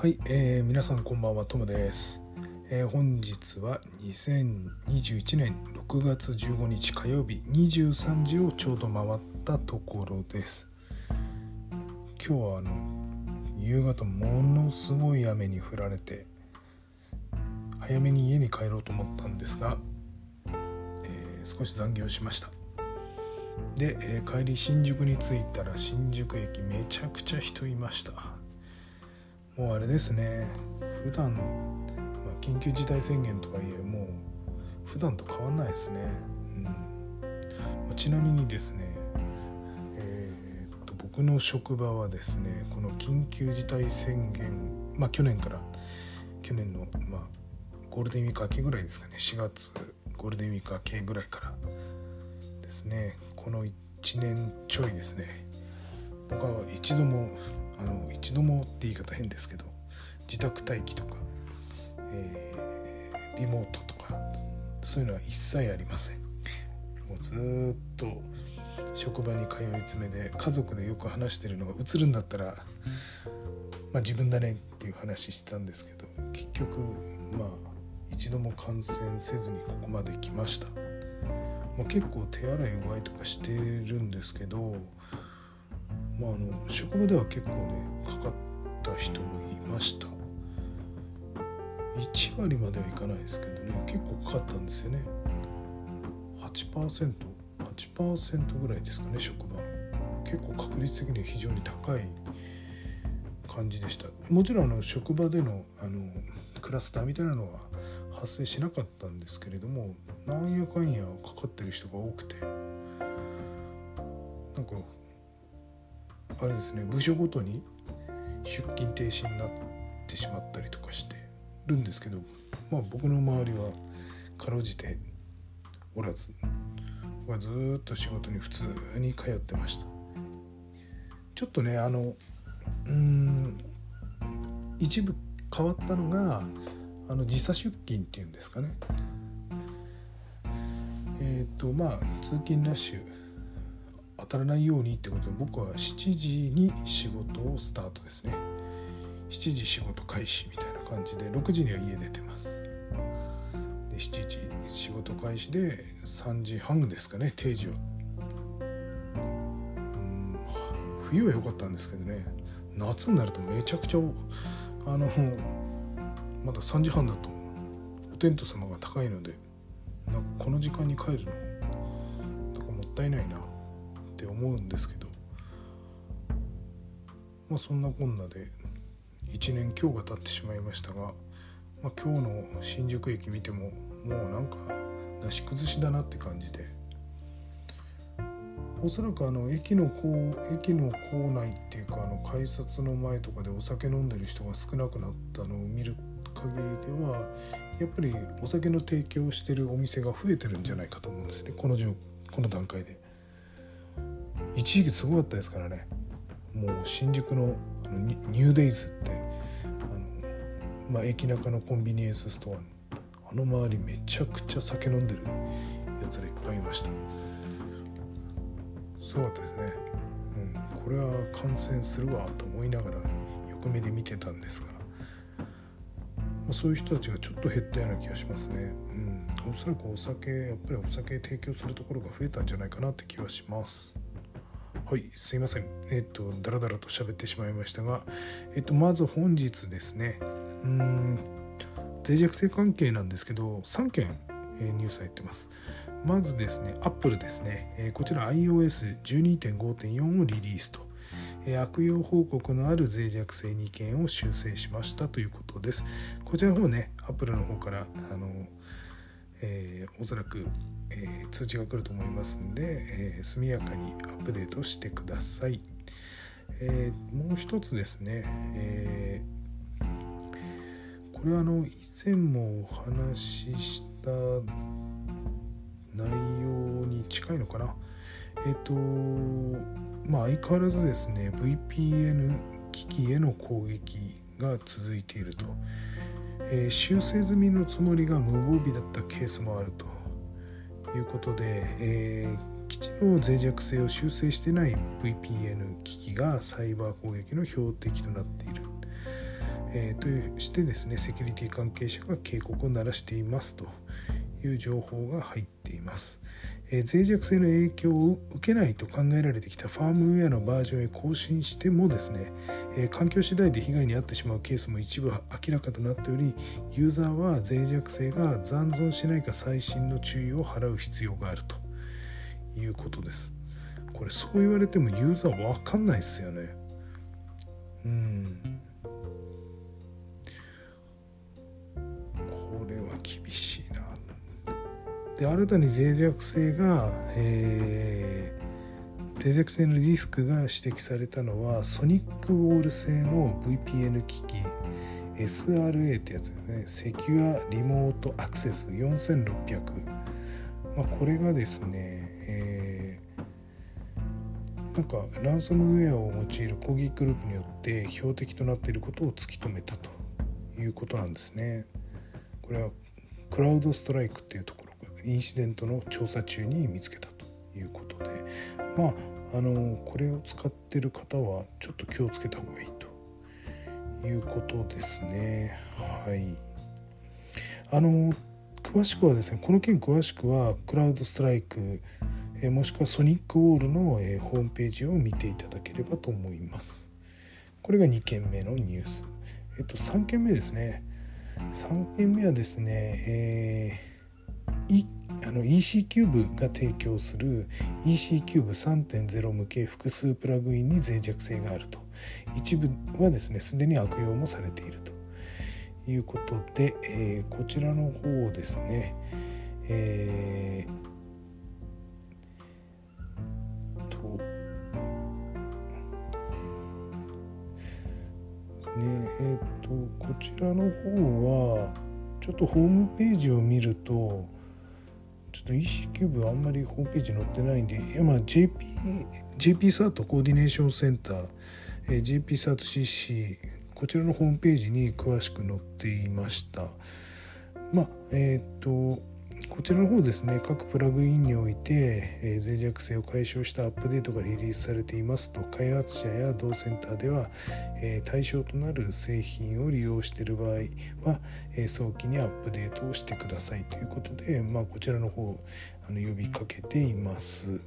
はい、えー、皆さんこんばんはトムです、えー、本日は2021年6月15日火曜日23時をちょうど回ったところです。今日はあの夕方ものすごい雨に降られて早めに家に帰ろうと思ったんですが、えー、少し残業しました。で、えー、帰り新宿に着いたら新宿駅めちゃくちゃ人いました。もうあれですね。普段、ま、緊急事態宣言とはいえもう普段と変わんないですね、うん、ちなみにですねえー、っと僕の職場はですねこの緊急事態宣言まあ去年から去年のまあゴールデンウィーク明けぐらいですかね4月ゴールデンウィーク明けぐらいからですねこの1年ちょいですね僕は一度もあの一度もって言い方変ですけど自宅待機とか、えー、リモートとかそういうのは一切ありません。もうずっと職場に通い詰めで家族でよく話してるのが映るんだったら、まあ、自分だねっていう話してたんですけど結局まあ一度も感染せずにここまで来ました、まあ、結構手洗いうがいとかしてるんですけどまあ、あの職場では結構ねかかった人もいました。1割まではいかないですけどね結構かかったんですよね。8%8% 8%ぐらいですかね職場の。結構確率的には非常に高い感じでした。もちろんあの職場でのあのクラスターみたいなのは発生しなかったんですけれどもなんやかんやかかってる人が多くて。なんかあれですね部署ごとに出勤停止になってしまったりとかしてるんですけどまあ僕の周りはかろうじておらず僕はずっと仕事に普通に通ってました。ちょっとねあのうん一部変わったのがあの時差出勤っていうんですかね。えっ、ー、とまあ通勤ラッシュたらないようにってことで僕は7時に仕事をスタートですね。7時仕事開始みたいな感じで6時には家出てます。で7時仕事開始で3時半ですかね定時はうん冬は良かったんですけどね。夏になるとめちゃくちゃあのまだ3時半だとお天道様が高いのでなんかこの時間に帰るのなんかもったいないな。って思うんですけどまあそんなこんなで1年今日が経ってしまいましたが、まあ、今日の新宿駅見てももうなんかなし崩しだなって感じでおそらくあの駅のこう駅の構内っていうかあの改札の前とかでお酒飲んでる人が少なくなったのを見る限りではやっぱりお酒の提供してるお店が増えてるんじゃないかと思うんですねこのこの段階で。一時期すごかったですからね。もう新宿のニューデイズってあの、まあ、駅中のコンビニエンスストアあの周りめちゃくちゃ酒飲んでるやつらいっぱいいました。すごかったですね、うん、これは感染するわと思いながら横目で見てたんですが、ま、そういう人たちがちょっと減ったような気がしますね、うん、おそらくお酒やっぱりお酒提供するところが増えたんじゃないかなって気はします。はいすいませんえっ、とだらだらと喋ってしまいましたがえっ、とまず本日ですねうん脆弱性関係なんですけど3件、えニュース入ってますまずですね Apple ですね、えこちら iOS12.5.4 をリリースと悪用報告のある脆弱性2件を修正しましたということです。こちらの方ね、Apple の方からあのえー、おそらく、えー、通知が来ると思いますんで、えー、速やかにアップデートしてください。えもう一つですね、えこれはあの以前もお話しした内容に近いのかな。えっ、とまあ相変わらずですね VPN 機器への攻撃が続いていると。え、修正済みのつもりが無防備だったケースもあるということで、え、基地の脆弱性を修正してない VPN 機器がサイバー攻撃の標的となっている、え、としてですねセキュリティ関係者が警告を鳴らしていますという情報が入っています。え、脆弱性の影響を受けないと考えられてきたファームウェアのバージョンへ更新してもですね、え、環境次第で被害に遭ってしまうケースも一部明らかとなっておりユーザーは脆弱性が残存しないか最新の注意を払う必要があるということです。これそう言われてもユーザー分かんないですよね。うんこれは厳しい。で新たに脆弱性が、えー、脆弱性のリスクが指摘されたのはソニックウォール製の VPN 機器 SRA ってやつですねセキュアリモートアクセス4600、まあ、これがですね、えー、なんかランサムウェアを用いる攻撃グループによって標的となっていることを突き止めたということなんですね。これはクラウドストライクっていうとインシデントの調査中に見つけたということでまああのこれを使ってる方はちょっと気をつけた方がいいということですね。はい。あの詳しくはですねこの件詳しくはクラウドストライクえもしくはソニックウォールの、えホームページを見ていただければと思います。これが2件目のニュース。えっと3件目ですね。3件目はですね、えー、あの EC キューブが提供する EC キューブ3.0向け複数プラグインに脆弱性があると。一部はですねすでに悪用もされていると。いうことで、えー、こちらの方ですね、えー、とねえっ、ー、とこちらの方はちょっとホームページを見るとと EC キューブあんまりホームページ載ってないんでまあ JP, JP サートコーディネーションセンター、えー、JP サート CC こちらのホームページに詳しく載っていました。まあえっ、ー、とこちらの方ですね各プラグインにおいて、え、脆弱性を解消したアップデートがリリースされていますと開発者や同センターでは、え、対象となる製品を利用している場合は、え、早期にアップデートをしてくださいということで、まあ、こちらの方あの呼びかけています。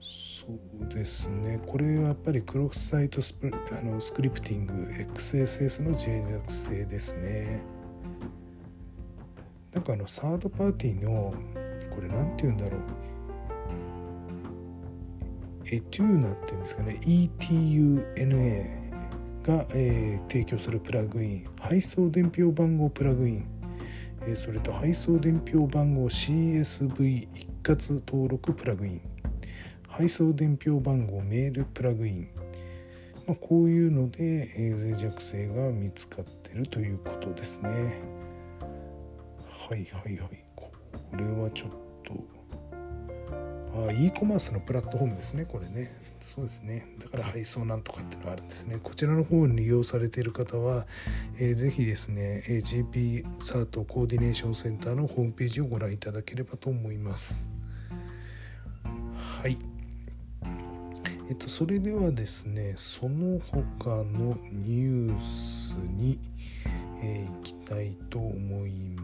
そうですねこれはやっぱりクロスサイトスプあのスクリプティング XSS の脆弱性ですね。なんかあのサードパーティーのこれ何て言うんだろう。エテューナっていうんですかね。ETUNA が、えー、提供するプラグイン。配送伝票番号プラグイン、えー、それと配送伝票番号 CSV 一括登録プラグイン。配送伝票番号メールプラグイン、まあ、こういうので、えー、脆弱性が見つかってるということですね。はいはいはい。これはちょっと。あ e コマースのプラットフォームですね。これね。そうですね。だから配送なんとかっていうのがあるんですね。こちらの方に利用されている方は、えー、ぜひですね GP サートコーディネーションセンターのホームページをご覧いただければと思います。はい。えっとそれではですねその他のニュースに、えー、いきたいと思います。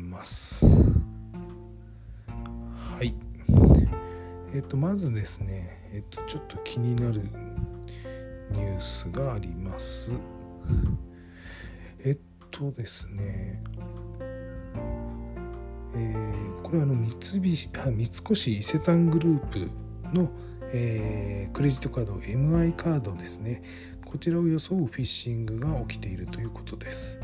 はい。えっとまずですねえっとちょっと気になるニュースがあります。えっとですねえー、これはの三菱あ三越伊勢丹グループの、えー、クレジットカード MI カードですね。こちらを装うフィッシングが起きているということです。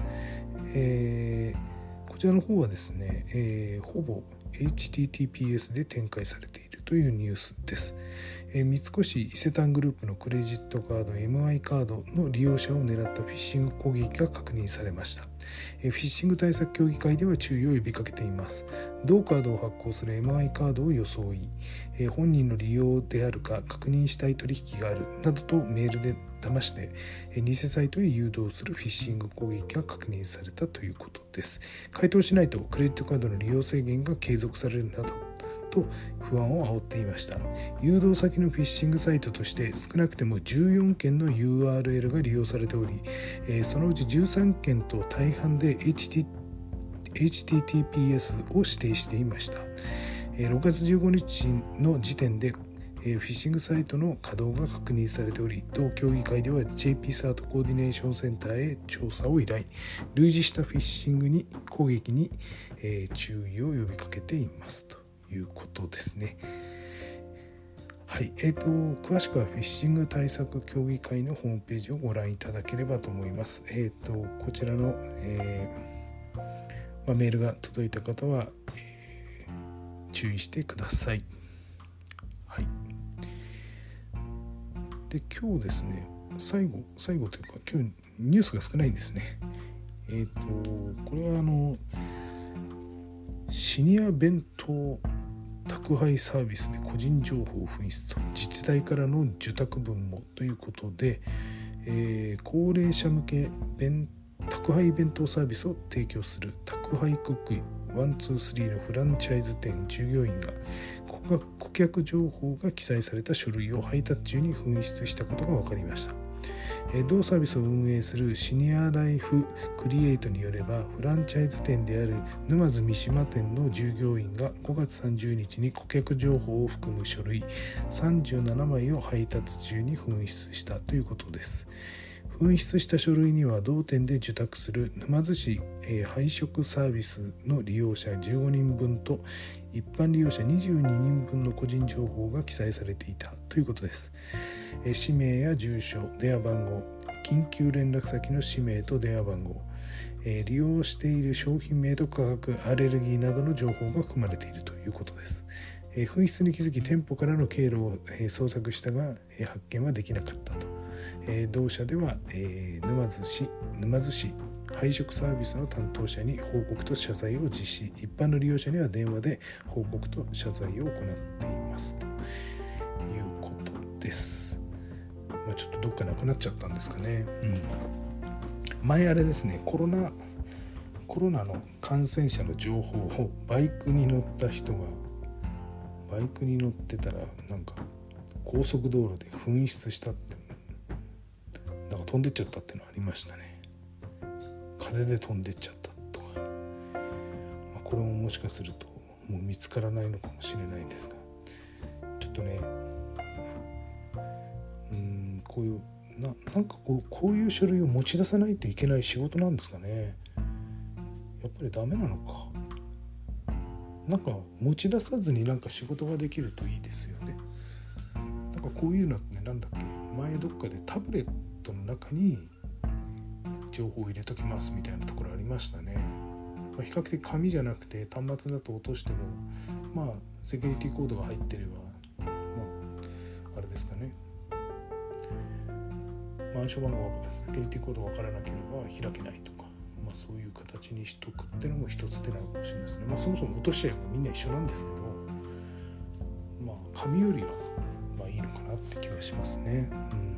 えー、こちらの方はですね、えー、ほぼ HTTPS で展開されているというニュースです。えー、三越伊勢丹グループのクレジットカード MI カードの利用者を狙ったフィッシング攻撃が確認されました。えー、フィッシング対策協議会では注意を呼びかけています。同カードを発行する MI カードを装い、えー、本人の利用であるか確認したい取引があるなどとメールで騙して偽サイトへ誘導するフィッシング攻撃が確認されたということです。回答しないとクレジットカードの利用制限が継続されるなどと不安を煽っていました誘導先のフィッシングサイトとして少なくても14件の URL が利用されておりそのうち13件と大半で HTTPS を指定していました6月15日の時点でフィッシングサイトの稼働が確認されており同協議会では JP サートコーディネーションセンターへ調査を依頼類似したフィッシングに攻撃に、え注意を呼びかけていますということですね。はい、えーと、詳しくはフィッシング対策協議会のホームページをご覧いただければと思います。えーと、こちらの、えー、まあ、メールが届いた方は、えー、注意してください。で今日ですね最後最後というか今日ニュースが少ないんですね。えっ、ー、とこれはあのシニア弁当宅配サービスで個人情報紛失と自治体からの受託分もということで、えー、高齢者向け弁宅配弁当サービスを提供する宅配クック123のフランチャイズ店従業員が顧客情報が記載された書類を配達中に紛失したことが分かりました。同サービスを運営するシニアライフクリエイトによればフランチャイズ店である沼津三島店の従業員が5月30日に顧客情報を含む書類37枚を配達中に紛失したということです。紛失した書類には同店で受託する沼津市、え配食サービスの利用者15人分と一般利用者22人分の個人情報が記載されていたということです。え氏名や住所電話番号緊急連絡先の氏名と電話番号え利用している商品名と価格アレルギーなどの情報が含まれているということです。紛失に気づき店舗からの経路を、捜索したが、発見はできなかったと。え同社では、え沼津市沼津市配食サービスの担当者に報告と謝罪を実施。一般の利用者には電話で報告と謝罪を行っています。ということです、まあ、ちょっとどっかなくなっちゃったんですかね、うん、前あれですね。コロナコロナの感染者の情報をバイクに乗った人がバイクに乗ってたらなんか高速道路で紛失したってなんか飛んでっちゃったっていうのありましたね。風で飛んでっちゃったとか、まあ、これももしかするともう見つからないのかもしれないですが。ちょっとねうんこういうななんかこうこういう書類を持ち出さないといけない仕事なんですかね。やっぱりダメなのか。なんか持ち出さずになんか仕事ができるといいですよね。なんかこういうのってなんだっけ。前どっかでタブレットの中に情報を入れときますみたいなところありましたね。まあ、比較的紙じゃなくて端末だと落としてもまあセキュリティコードが入ってればまああれですかね暗証番号がセキュリティコードが分からなければ開けないとか、まあ、そういう形にしとくっていうのも一つ手なのかもしれないですね。まあ、そもそも落としちゃえばみんな一緒なんですけどまあ紙よりはまあいいのかなって気はしますね。うん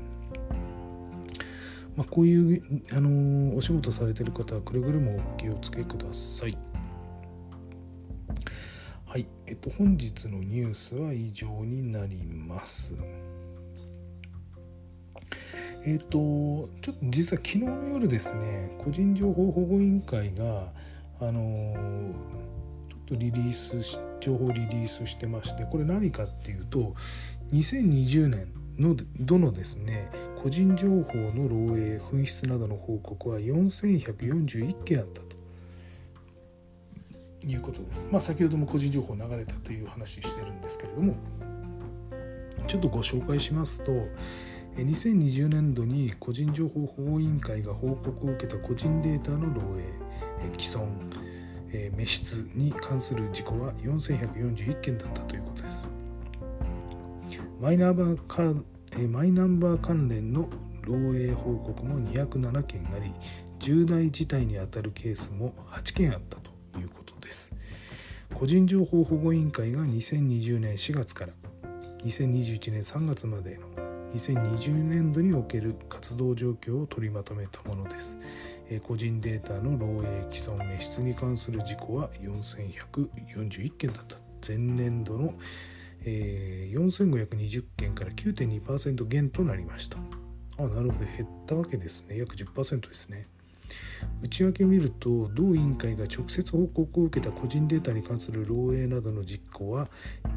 まあ、こういう、あのー、お仕事されてる方はくれぐれもお気をつけください。はい、えっと、本日のニュースは以上になります。えっと、ちょっと実は昨日の夜ですね、個人情報保護委員会が、あのー、ちょっとリリースし、情報リリースしてまして、これ何かっていうと、2020年のどのですね個人情報の漏洩紛失などの報告は4141件あったということです。まあ、先ほども個人情報流れたという話してるんですけれどもちょっとご紹介しますと2020年度に個人情報保護委員会が報告を受けた個人データの漏洩既存滅失に関する事故は4141件だったということです。マイナンバーカマイナンバー関連の漏洩報告も207件あり重大事態にあたるケースも8件あったということです。個人情報保護委員会が2020年4月から2021年3月までの2020年度における活動状況を取りまとめたものです。個人データの漏洩既存滅失に関する事故は4141件だった。前年度の、えー、4520件から9.2%減となりました。あなるほど。減ったわけですね。約10%ですね。内訳を見ると同委員会が直接報告を受けた個人データに関する漏洩などの実行は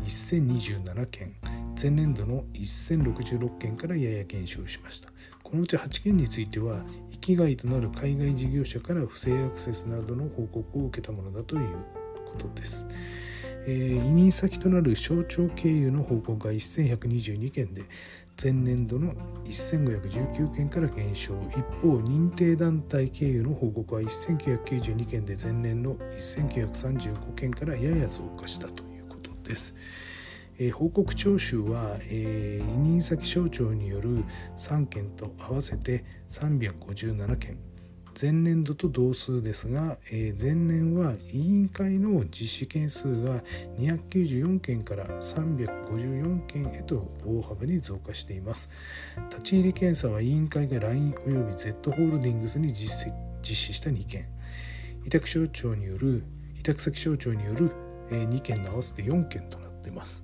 1027件。前年度の1066件からやや減少しました。このうち8件については域外となる海外事業者から不正アクセスなどの報告を受けたものだということです。えー、委任先となる省庁経由の報告が1122件で前年度の1519件から減少一方認定団体経由の報告は1992件で前年の1935件からやや増加したということです。え、報告徴収は、えー、委任先省庁による3件と合わせて357件前年度と同数ですが、えー、前年は委員会の実施件数が294件から354件へと大幅に増加しています。立ち入り検査は委員会が LINE および Z ホールディングスに実施した2件。委託省庁による委託先省庁による2件の合わせて4件となっています、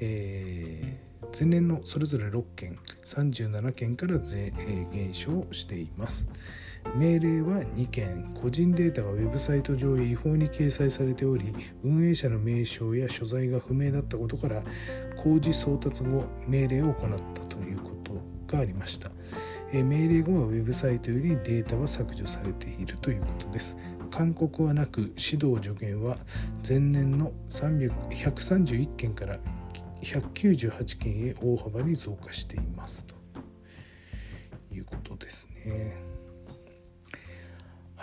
えー、前年のそれぞれ6件37件から、減少しています。命令は2件。個人データがウェブサイト上へ違法に掲載されており運営者の名称や所在が不明だったことから工事送達後命令を行ったということがありました。命令後はウェブサイトよりデータは削除されているということです。勧告はなく指導助言は前年の131件から198件へ大幅に増加しています。ということですね。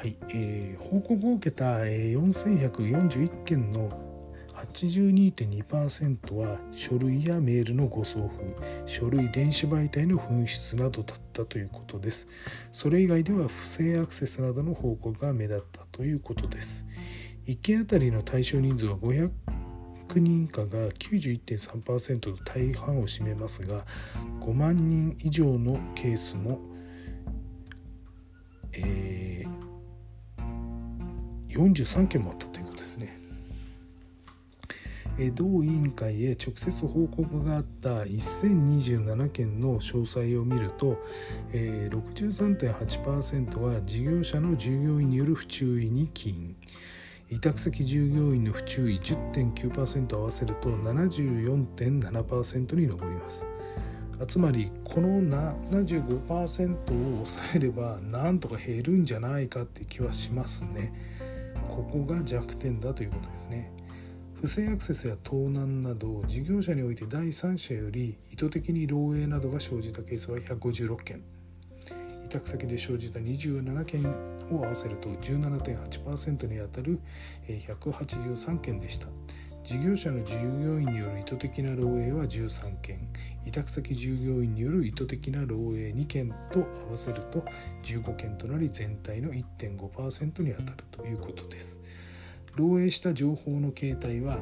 い、えー、報告を受けた4141件の82.2%は書類やメールの誤送付書類電子媒体の紛失などだったということです。それ以外では不正アクセスなどの報告が目立ったということです。1件あたりの対象人数は500人以下が91.3%と大半を占めますが5万人以上のケースも、えー43件もあったということですね。同委員会へ直接報告があった1027件の詳細を見ると63.8%は事業者の従業員による不注意に起因委託先従業員の不注意10.9%合わせると74.7%に上りますつまりこの75%を抑えればなんとか減るんじゃないかって気はしますね。ここが弱点だということですね。不正アクセスや盗難など事業者において第三者より意図的に漏洩などが生じたケースは156件。委託先で生じた27件を合わせると17.8%にあたる183件でした。事業者の従業員による意図的な漏洩は13件。委託先従業員による意図的な漏洩2件と合わせると15件となり全体の1.5%にあたるということです。漏洩した情報の形態は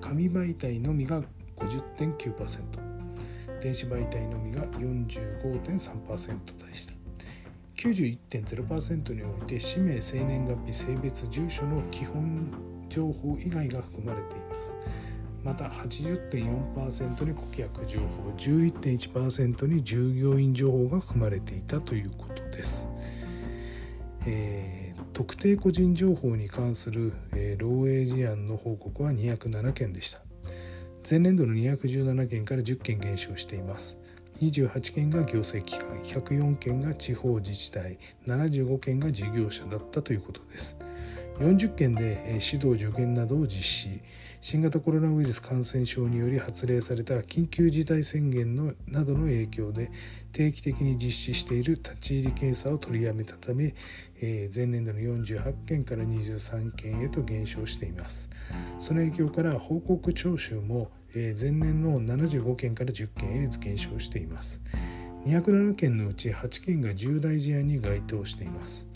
紙媒体のみが50.9%電子媒体のみが45.3%でした。91.0%において氏名生年月日性別住所の基本情報以外が含まれています。また80.4%に顧客情報11.1%に従業員情報が含まれていたということです、えー、特定個人情報に関する、えー、漏洩事案の報告は207件でした。前年度の217件から10件減少しています。28件が行政機関104件が地方自治体75件が事業者だったということです。40件で指導助言などを実施。新型コロナウイルス感染症により発令された緊急事態宣言のなどの影響で定期的に実施している立ち入り検査を取りやめたため、え前年度の48件から23件へと減少しています。その影響から報告徴収も、え前年の75件から10件へ減少しています。207件のうち8件が重大事案に該当しています。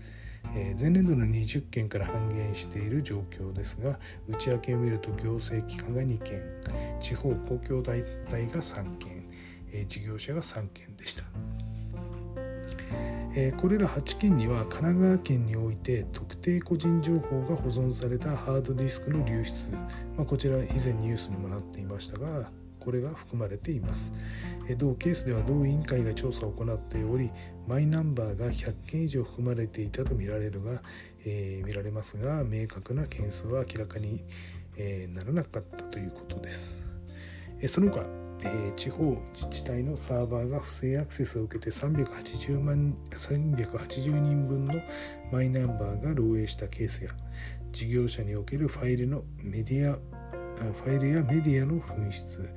え前年度の20件から半減している状況ですが内訳を見ると行政機関が2件地方公共団体が3件、え事業者が3件でした。えこれら8件には神奈川県において特定個人情報が保存されたハードディスクの流出、まあ、こちら以前ニュースにもなっていましたがこれが含まれています。同ケースでは同委員会が調査を行っておりマイナンバーが100件以上含まれていたとみられるが、えー、見られますが明確な件数は明らかに、えー、ならなかったということです。その他え地方自治体のサーバーが不正アクセスを受けて380万380人分のマイナンバーが漏洩したケースや事業者におけるファイルのメディアファイルやメディアの紛失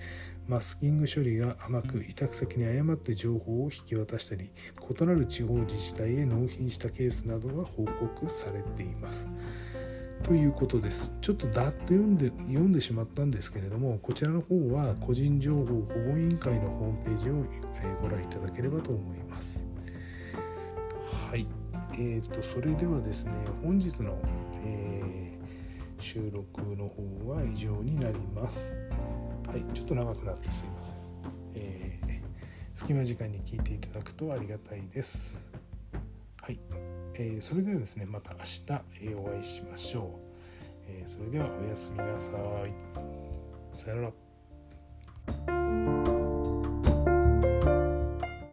マスキング処理が甘く委託先に誤って情報を引き渡したり異なる地方自治体へ納品したケースなどが報告されています。ということです。ちょっとだっと読んで読んでしまったんですけれども、こちらの方は個人情報保護委員会のホームページをご覧いただければと思います。はい。えーと、それではですね、本日の、えー、収録の方は以上になります。はい、ちょっと長くなってすいません。えー、隙間時間に聞いていただくとありがたいです。はい。えー、それではですねまた明日、えお会いしましょう、えそれではおやすみなさいさよなら